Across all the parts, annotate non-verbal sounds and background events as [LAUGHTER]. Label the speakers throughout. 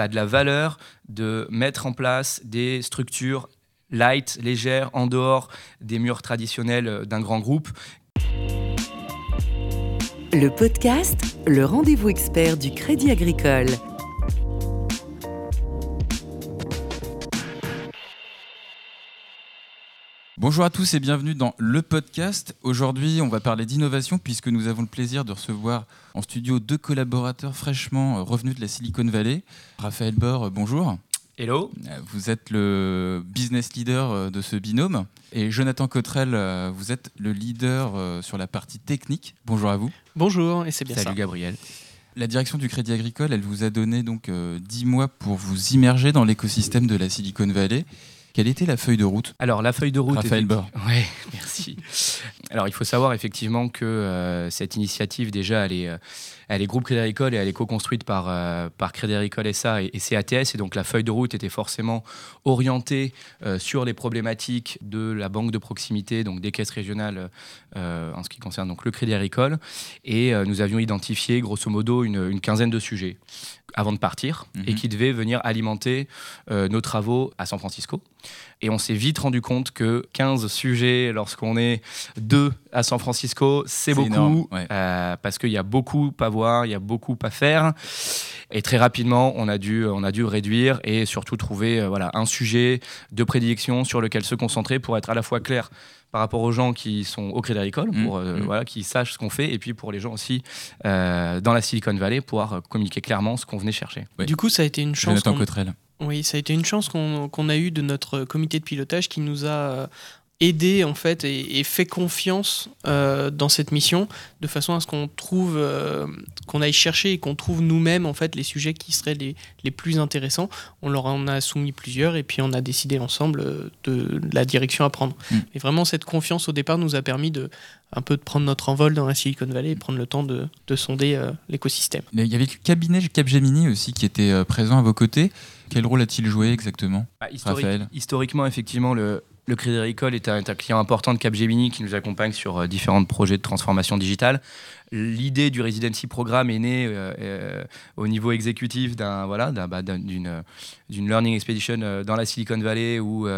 Speaker 1: ça a de la valeur de mettre en place des structures light, légères, en dehors des murs traditionnels d'un grand groupe.
Speaker 2: Le podcast, le rendez-vous expert du Crédit Agricole.
Speaker 3: Bonjour à tous et bienvenue dans le podcast. Aujourd'hui, on va parler d'innovation puisque nous avons le plaisir de recevoir en studio deux collaborateurs fraîchement revenus de la Silicon Valley. Raphaël Bor, bonjour.
Speaker 1: Hello.
Speaker 3: Vous êtes le business leader de ce binôme. Et Jonathan Cotrel, vous êtes le leader sur la partie technique. Bonjour à vous.
Speaker 4: Bonjour, et c'est bien
Speaker 1: Salut
Speaker 4: ça.
Speaker 1: Gabriel.
Speaker 3: La direction du Crédit Agricole, elle vous a donné donc 10 mois pour vous immerger dans l'écosystème de la Silicon Valley. Quelle était la feuille de route?
Speaker 1: Alors, la feuille de route.
Speaker 3: Raphaël Bor. [LAUGHS]
Speaker 1: Oui, merci. Alors, il faut savoir effectivement que euh, cette initiative, déjà, elle est, euh, elle est groupe Crédit Agricole et elle est co-construite par, euh, par Crédit Agricole SA et, et, CATS. Et donc, la feuille de route était forcément orientée sur les problématiques de la banque de proximité, donc des caisses régionales en ce qui concerne donc, le Crédit Agricole. Et nous avions identifié, grosso modo, une, une quinzaine de sujets avant de partir
Speaker 3: Mhm.
Speaker 1: et qui devaient venir alimenter euh, nos travaux à San Francisco. Et on s'est vite rendu compte que 15 sujets lorsqu'on est deux à San Francisco, c'est beaucoup
Speaker 3: énorme, ouais.
Speaker 1: euh, parce qu'il y a beaucoup à voir, il y a beaucoup à faire. Et très rapidement, on a dû, on a dû réduire et surtout trouver euh, voilà, un sujet de prédilection sur lequel se concentrer pour être à la fois clair par rapport aux gens qui sont au Crédit Agricole,
Speaker 3: Mmh,
Speaker 1: pour euh,
Speaker 3: mmh.
Speaker 1: voilà, qu'ils sachent ce qu'on fait, et puis pour les gens aussi euh, dans la Silicon Valley, pouvoir communiquer clairement ce qu'on venait chercher.
Speaker 3: Ouais.
Speaker 4: Du coup, ça a été une chance. Oui, ça a été une chance qu'on a eue de notre comité de pilotage qui nous a aidé en fait et, et fait confiance euh, dans cette mission de façon à ce qu'on trouve, euh, qu'on aille chercher et qu'on trouve nous-mêmes en fait les sujets qui seraient les, les plus intéressants. On leur en a soumis plusieurs et puis on a décidé ensemble euh, de, la direction à prendre.
Speaker 3: Mm.
Speaker 4: Et vraiment cette confiance au départ nous a permis de un peu de prendre notre envol dans la Silicon Valley et prendre le temps de, de sonder euh, l'écosystème.
Speaker 3: Il y avait le cabinet Capgemini aussi qui était présent à vos côtés. Quel rôle a-t-il joué exactement
Speaker 1: Bah, historique-
Speaker 3: Raphaël?
Speaker 1: historiquement, effectivement, le, le Crédit Agricole est un, client important de Capgemini qui nous accompagne sur euh, différents projets de transformation digitale. L'idée du residency programme est née euh, euh, au niveau exécutif d'un voilà bah, d'un- d'une d'une learning expedition dans la Silicon Valley où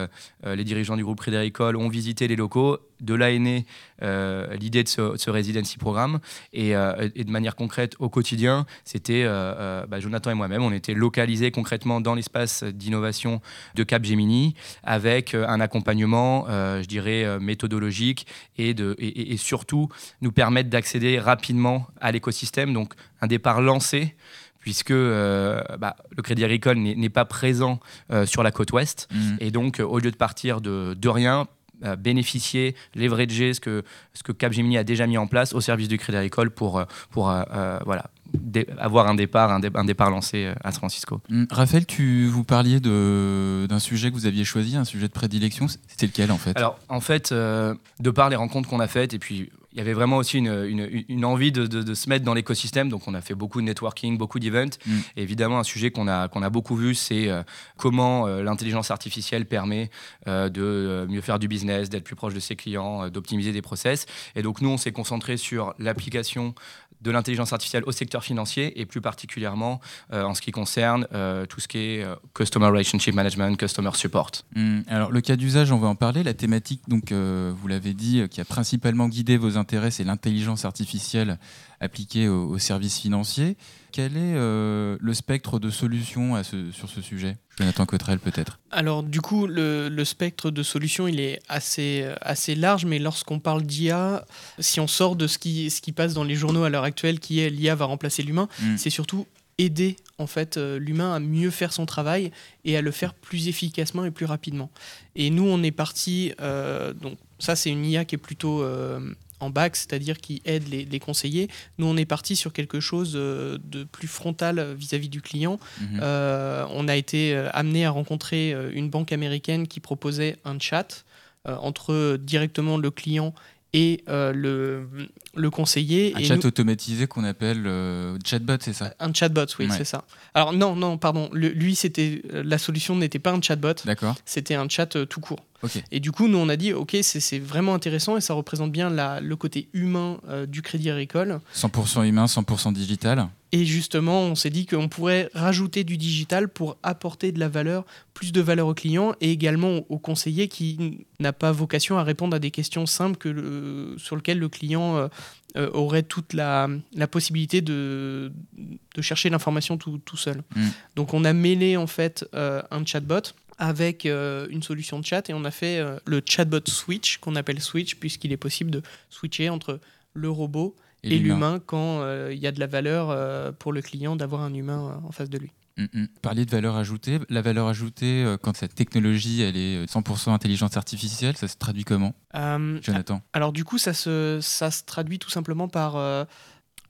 Speaker 1: les dirigeants du groupe Crédit Agricole ont visité les locaux. De là est née l'idée de ce, de ce residency programme et, de manière concrète au quotidien, c'était bah, Jonathan et moi-même, on était localisés concrètement dans l'espace d'innovation de Capgemini avec un accompagnement, je dirais, méthodologique et, de, et- et surtout nous permettre d'accéder rapidement à l'écosystème. Donc un départ lancé puisque euh, bah, le Crédit Agricole n'est pas présent euh, sur la côte ouest.
Speaker 3: Mhm.
Speaker 1: Et donc, euh, au lieu de partir de, de rien, euh, bénéficier, leverager ce que, ce que Capgemini a déjà mis en place au service du Crédit Agricole pour, pour voilà, avoir un départ, un, dé- un départ lancé à San Francisco.
Speaker 3: Mm. Raphaël, tu vous parliez d'un sujet que vous aviez choisi, un sujet de prédilection. C'était lequel en fait?
Speaker 1: Alors, en fait, euh, de par les rencontres qu'on a faites, et puis il y avait vraiment aussi une, une- une envie de, de- de se mettre dans l'écosystème. Donc, on a fait beaucoup de networking, beaucoup d'events.
Speaker 3: Mm.
Speaker 1: Évidemment, un sujet qu'on a, qu'on a beaucoup vu, c'est euh, comment euh, l'intelligence artificielle permet euh, de mieux faire du business, d'être plus proche de ses clients, d'optimiser des process. Et donc, nous, on s'est concentré sur l'application de l'intelligence artificielle au secteur financier et plus particulièrement euh, en ce qui concerne euh, tout ce qui est euh, Customer Relationship Management, Customer Support.
Speaker 3: Mm. Alors le cas d'usage, on va en parler. La thématique, donc vous l'avez dit, qui a principalement guidé vos intérêts, c'est l'intelligence artificielle appliquée aux, aux services financiers. Quel est euh, le spectre de solutions à ce- sur ce sujet? Jonathan Cotrel peut-être.
Speaker 4: Alors du coup, le, le spectre de solutions, il est assez, assez large, mais lorsqu'on parle d'IA, si on sort de ce qui, ce qui passe dans les journaux à l'heure actuelle, qui est l'IA va remplacer l'humain,
Speaker 3: Mm.
Speaker 4: c'est surtout aider en fait euh, l'humain à mieux faire son travail et à le faire plus efficacement et plus rapidement. Et nous, on est parti, euh, donc ça c'est une IA qui est plutôt euh, en back, c'est-à-dire qui aide les, les conseillers. Nous, on est parti sur quelque chose euh, de plus frontal vis-à-vis du client.
Speaker 3: Mhm.
Speaker 4: Euh, on a été euh, amené à rencontrer une banque américaine qui proposait un chat entre directement le client et euh, le, le conseiller.
Speaker 3: Un
Speaker 4: et
Speaker 3: chat
Speaker 4: nous-
Speaker 3: automatisé qu'on appelle euh, chatbot, c'est ça
Speaker 4: un chatbot, oui,
Speaker 3: Ouais.
Speaker 4: c'est ça. Alors non, non, pardon. Le- lui, c'était euh, la solution n'était pas un chatbot,
Speaker 3: D'accord.
Speaker 4: c'était un chat euh, tout court.
Speaker 3: Ok.
Speaker 4: Et du coup, nous, on a dit, ok, c'est- vraiment intéressant et ça représente bien la- le côté humain du Crédit Agricole.
Speaker 3: 100% humain, 100% digital.
Speaker 4: Et justement, on s'est dit qu'on pourrait rajouter du digital pour apporter de la valeur, plus de valeur au client et également au conseiller qui n'a pas vocation à répondre à des questions simples que sur lesquelles le client euh, euh, aurait toute la, possibilité de, de chercher l'information tout, tout, seul. Mm. Donc on a mêlé en fait euh, un chatbot avec une solution de chat et on a fait le chatbot switch qu'on appelle switch puisqu'il est possible de switcher entre le robot et, l'humain quand il y a de la valeur pour le client d'avoir un humain en face de lui.
Speaker 3: Mm, mm. Parler de valeur ajoutée, la valeur ajoutée, euh, quand cette technologie elle est 100% euh, intelligence artificielle, ça se traduit comment? Euh, Jonathan
Speaker 4: Alors du coup, ça se, ça se traduit tout simplement par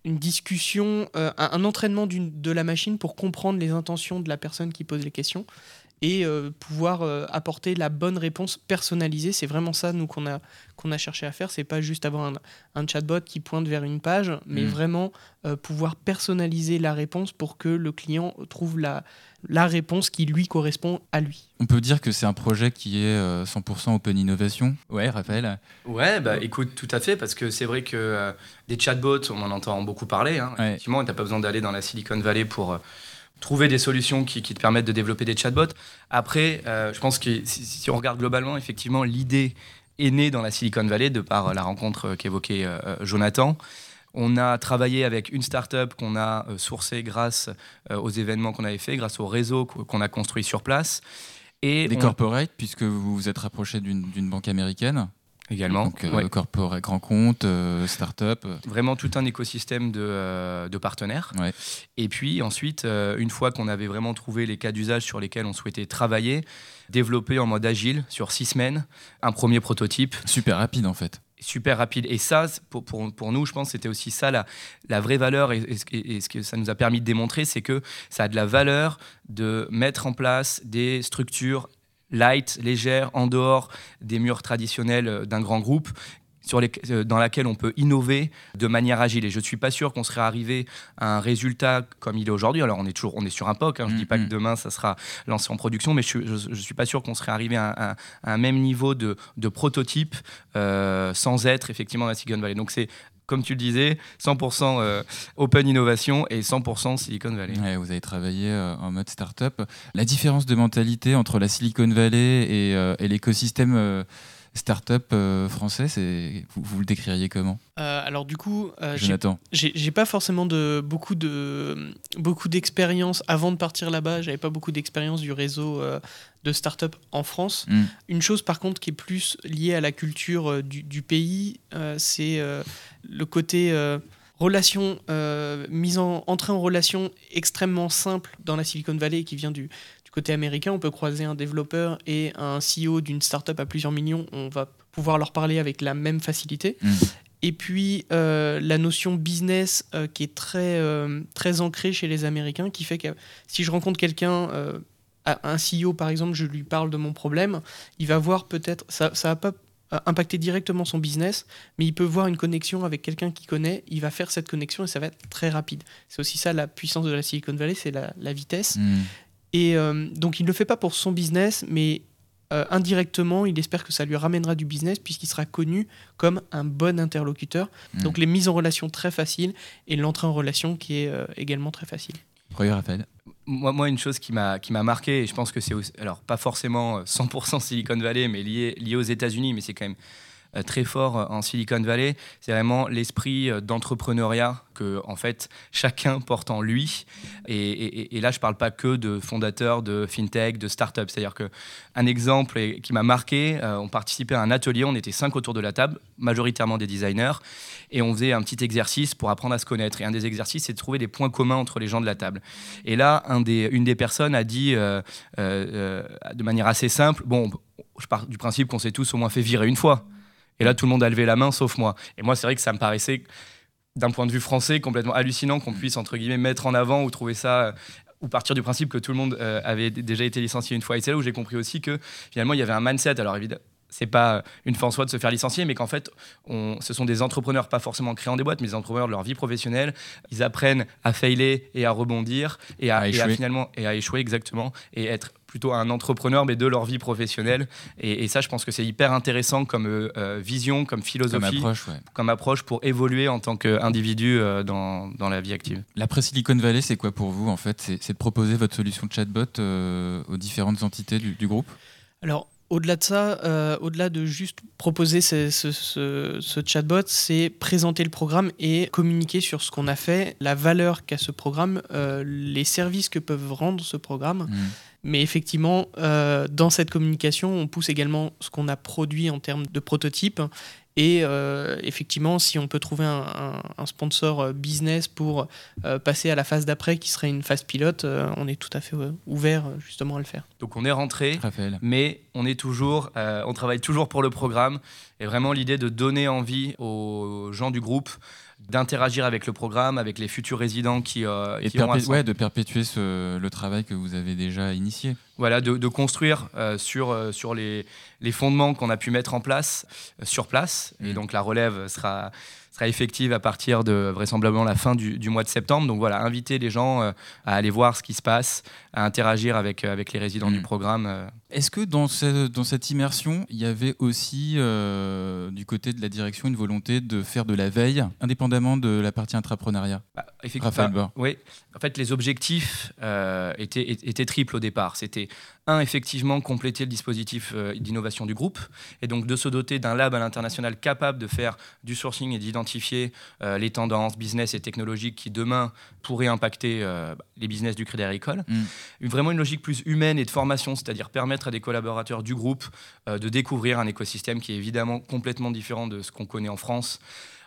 Speaker 4: une discussion, un, entraînement de la machine pour comprendre les intentions de la personne qui pose les questions et euh, pouvoir euh, apporter la bonne réponse personnalisée. C'est vraiment ça, nous, qu'on a, qu'on a cherché à faire. C'est pas juste avoir un, un, chatbot qui pointe vers une page, mais mm. vraiment euh, pouvoir personnaliser la réponse pour que le client trouve la, la réponse qui lui correspond à lui.
Speaker 3: On peut dire que c'est un projet qui est 100% open innovation. Ouais, Raphaël
Speaker 1: Ouais, bah écoute, tout à fait, parce que c'est vrai que des chatbots, on en entend beaucoup parler. Hein. Effectivement, tu n'as pas besoin d'aller dans la Silicon Valley pour trouver des solutions qui, te permettent de développer des chatbots. Après, euh, je pense que si, on regarde globalement, effectivement, l'idée est née dans la Silicon Valley de par la rencontre qu'évoquait euh, Jonathan. On a travaillé avec une startup qu'on a euh, sourcée grâce aux événements qu'on avait fait, grâce au réseau qu'on a construit sur place.
Speaker 3: Et des corporates, puisque vous vous êtes rapproché d'une banque américaine
Speaker 1: également.
Speaker 3: Donc, euh, corporate, grand compte, euh, start-up.
Speaker 1: Vraiment tout un écosystème de, euh, partenaires. Et puis ensuite, une fois qu'on avait vraiment trouvé les cas d'usage sur lesquels on souhaitait travailler, développer en mode agile sur six semaines un premier prototype.
Speaker 3: Super rapide en fait
Speaker 1: super rapide. Et ça, pour, pour, pour nous, je pense, c'était aussi ça la, la vraie valeur et, et, ce que ça nous a permis de démontrer, c'est que ça a de la valeur de mettre en place des structures light, légère, en dehors des murs traditionnels euh, d'un grand groupe, sur les, euh, dans laquelle on peut innover de manière agile. Et je ne suis pas sûr qu'on serait arrivé à un résultat comme il est aujourd'hui. Alors on est toujours on est sur un POC, hein. je ne dis pas que demain ça sera lancé en production, mais je ne suis pas sûr qu'on serait arrivé à, un même niveau de, de prototype euh, sans être effectivement la Silicon Valley. Donc c'est comme tu le disais, 100% euh, open innovation et 100% Silicon Valley.
Speaker 3: vous avez travaillé euh, en mode startup. La différence de mentalité entre la Silicon Valley et, euh, l'écosystème start-up français, c'est vous, vous, le décririez comment?
Speaker 4: Alors du coup,
Speaker 3: Jonathan,
Speaker 4: j'ai pas forcément de beaucoup de beaucoup d'expérience avant de partir là-bas. J'avais pas beaucoup d'expérience du réseau de start-up en France. Hmm. Une chose par contre qui est plus liée à la culture euh, du, pays, euh, c'est euh, le côté relation, mise en, entrée en relation extrêmement simple dans la Silicon Valley qui vient du côté américain. On peut croiser un développeur et un CEO d'une start-up à plusieurs millions, on va pouvoir leur parler avec la même facilité. Hmm. Et puis la notion business qui est très, très ancrée chez les Américains, qui fait que si je rencontre quelqu'un un CEO, par exemple, je lui parle de mon problème, il va voir peut-être, ça ne va pas euh, impacter directement son business, mais il peut voir une connexion avec quelqu'un qui connaît, il va faire cette connexion et ça va être très rapide. C'est aussi ça la puissance de la Silicon Valley, c'est la, vitesse. Hmm. Et euh, donc il ne le fait pas pour son business, mais euh, indirectement, il espère que ça lui ramènera du business puisqu'il sera connu comme un bon interlocuteur. Hmm. Donc les mises en relation très faciles et l'entrée en relation qui est également très facile.
Speaker 3: Raphaël
Speaker 1: moi, moi, une chose qui m'a qui m'a marqué, et je pense que c'est alors pas forcément 100% Silicon Valley, mais lié lié aux États-Unis, mais c'est quand même euh, très fort euh, en Silicon Valley, c'est vraiment l'esprit euh, d'entrepreneuriat que en fait chacun porte en lui. Et, là, je parle pas que de fondateurs de fintech, de start-up. C'est-à-dire que un exemple qui m'a marqué, on participait à un atelier, on était cinq autour de la table, majoritairement des designers, et on faisait un petit exercice pour apprendre à se connaître. Et un des exercices, c'est de trouver des points communs entre les gens de la table. Et là, une des personnes a dit de manière assez simple, bon, je pars du principe qu'on s'est tous au moins fait virer une fois. Et là, tout le monde a levé la main, sauf moi. Et moi, c'est vrai que ça me paraissait, d'un point de vue français, complètement hallucinant qu'on puisse, entre guillemets, mettre en avant ou trouver ça euh, ou partir du principe que tout le monde euh, avait déjà été licencié une fois. Et c'est là où j'ai compris aussi que finalement il y avait un mindset. Alors évidemment, c'est pas une fin en soi de se faire licencier, mais qu'en fait, on, ce sont des entrepreneurs, pas forcément créant des boîtes, mais des entrepreneurs de leur vie professionnelle. Ils apprennent à failer et à rebondir et à, et à finalement et à échouer exactement et être plutôt un entrepreneur, mais de leur vie professionnelle. Et, ça, je pense que c'est hyper intéressant comme euh, euh, vision, comme philosophie, comme approche, pour évoluer en tant qu'individu euh, dans, dans, la vie active.
Speaker 3: L'après Silicon Valley, c'est quoi pour vous en fait? C'est de proposer votre solution de chatbot aux différentes entités du, du groupe?
Speaker 4: Alors, au-delà de ça, euh, au-delà de juste proposer ce, chatbot, c'est présenter le programme et communiquer sur ce qu'on a fait, la valeur qu'a ce programme, euh, les services que peuvent rendre ce programme. Mmh. Mais effectivement, euh, dans cette communication, on pousse également ce qu'on a produit en termes de prototypes et euh, effectivement, si on peut trouver un, sponsor euh, business pour euh, passer à la phase d'après, qui serait une phase pilote, on est tout à fait ouvert justement à le faire.
Speaker 1: Donc on est rentré, mais on est toujours, on travaille toujours pour le programme. Et vraiment l'idée de donner envie aux gens du groupe d'interagir avec le programme, avec les futurs résidents qui, euh,
Speaker 3: et de perpétuer le travail que vous avez déjà initié.
Speaker 1: Voilà, de, construire euh, sur, euh, sur les, les fondements qu'on a pu mettre en place sur place. Et mm. donc la relève sera, sera effective à partir de vraisemblablement la fin du, du mois de septembre. Donc voilà, inviter les gens à aller voir ce qui se passe, à interagir avec, avec les résidents du mm. programme.
Speaker 3: Est-ce que dans, dans, cette immersion, il y avait aussi du côté de la direction une volonté de faire de la veille, indépendamment de la partie intrapreneuriat?
Speaker 1: Bah, Effectivement. Oui, en fait, les objectifs euh, étaient, étaient, triples au départ. C'était un, effectivement, compléter le dispositif euh, d'innovation du groupe, et donc de se doter d'un lab à l'international capable de faire du sourcing et d'identifier euh, les tendances business et technologiques qui demain pourraient impacter bah, les business du Crédit Agricole. Mm. Vraiment une logique plus humaine et de formation, c'est-à-dire permettre à des collaborateurs du groupe de découvrir un écosystème qui est évidemment complètement différent de ce qu'on connaît en France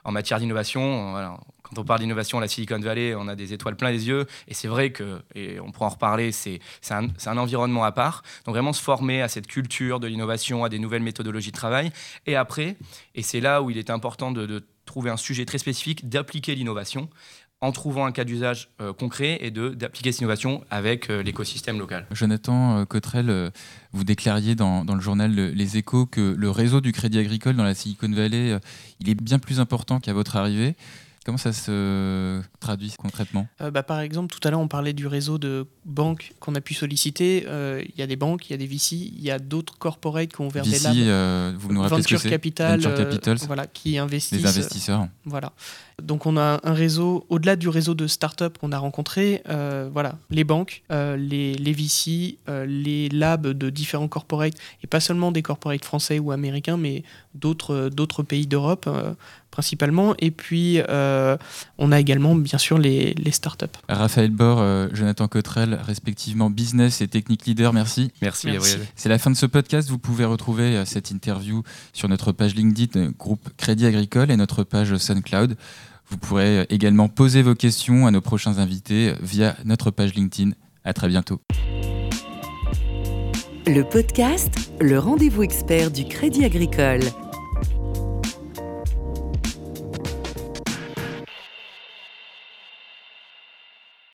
Speaker 1: en matière d'innovation. Quand on parle d'innovation à la Silicon Valley, on a des étoiles plein les yeux. Et c'est vrai que, et on pourra en reparler, c'est un, environnement à part. Donc vraiment se former à cette culture de l'innovation, à des nouvelles méthodologies de travail. Et après, et c'est là où il est important de trouver un sujet très spécifique, d'appliquer l'innovation en trouvant un cas d'usage euh, concret et d'appliquer cette innovation avec euh, l'écosystème local.
Speaker 3: Jonathan euh, Cotrel, vous déclariez dans, dans, le journal Les Échos que le réseau du crédit agricole dans la Silicon Valley, il est bien plus important qu'à votre arrivée. Comment ça se traduit concrètement
Speaker 4: euh, bah, Par exemple, tout à l'heure, on parlait du réseau de banques qu'on a pu solliciter. Euh, il y a des banques, il y a des VC, il y a d'autres corporates qui ont ouvert des labs.
Speaker 3: Euh, vous nous rappelez
Speaker 4: Venture
Speaker 3: ce que
Speaker 4: Capital,
Speaker 3: Venture Capital
Speaker 4: voilà, qui investissent.
Speaker 3: Des investisseurs.
Speaker 4: voilà. Donc on a un réseau, au-delà du réseau de start-up qu'on a rencontré, voilà, les banques, les, les VC, les labs de différents corporates, et pas seulement des corporates français ou américains, mais d'autres pays d'Europe principalement. Et puis, euh, on a également, bien sûr, les, les startups.
Speaker 3: Raphaël Bord, euh, Jonathan Cotrel, respectivement business et technique leader, merci.
Speaker 1: Merci, merci.
Speaker 3: C'est la fin de ce podcast. Vous pouvez retrouver euh, cette interview sur notre page LinkedIn, groupe Crédit Agricole, et notre page SunCloud. Vous pourrez également poser vos questions à nos prochains invités via notre page LinkedIn. À très bientôt.
Speaker 2: Le podcast, le rendez-vous expert du Crédit Agricole.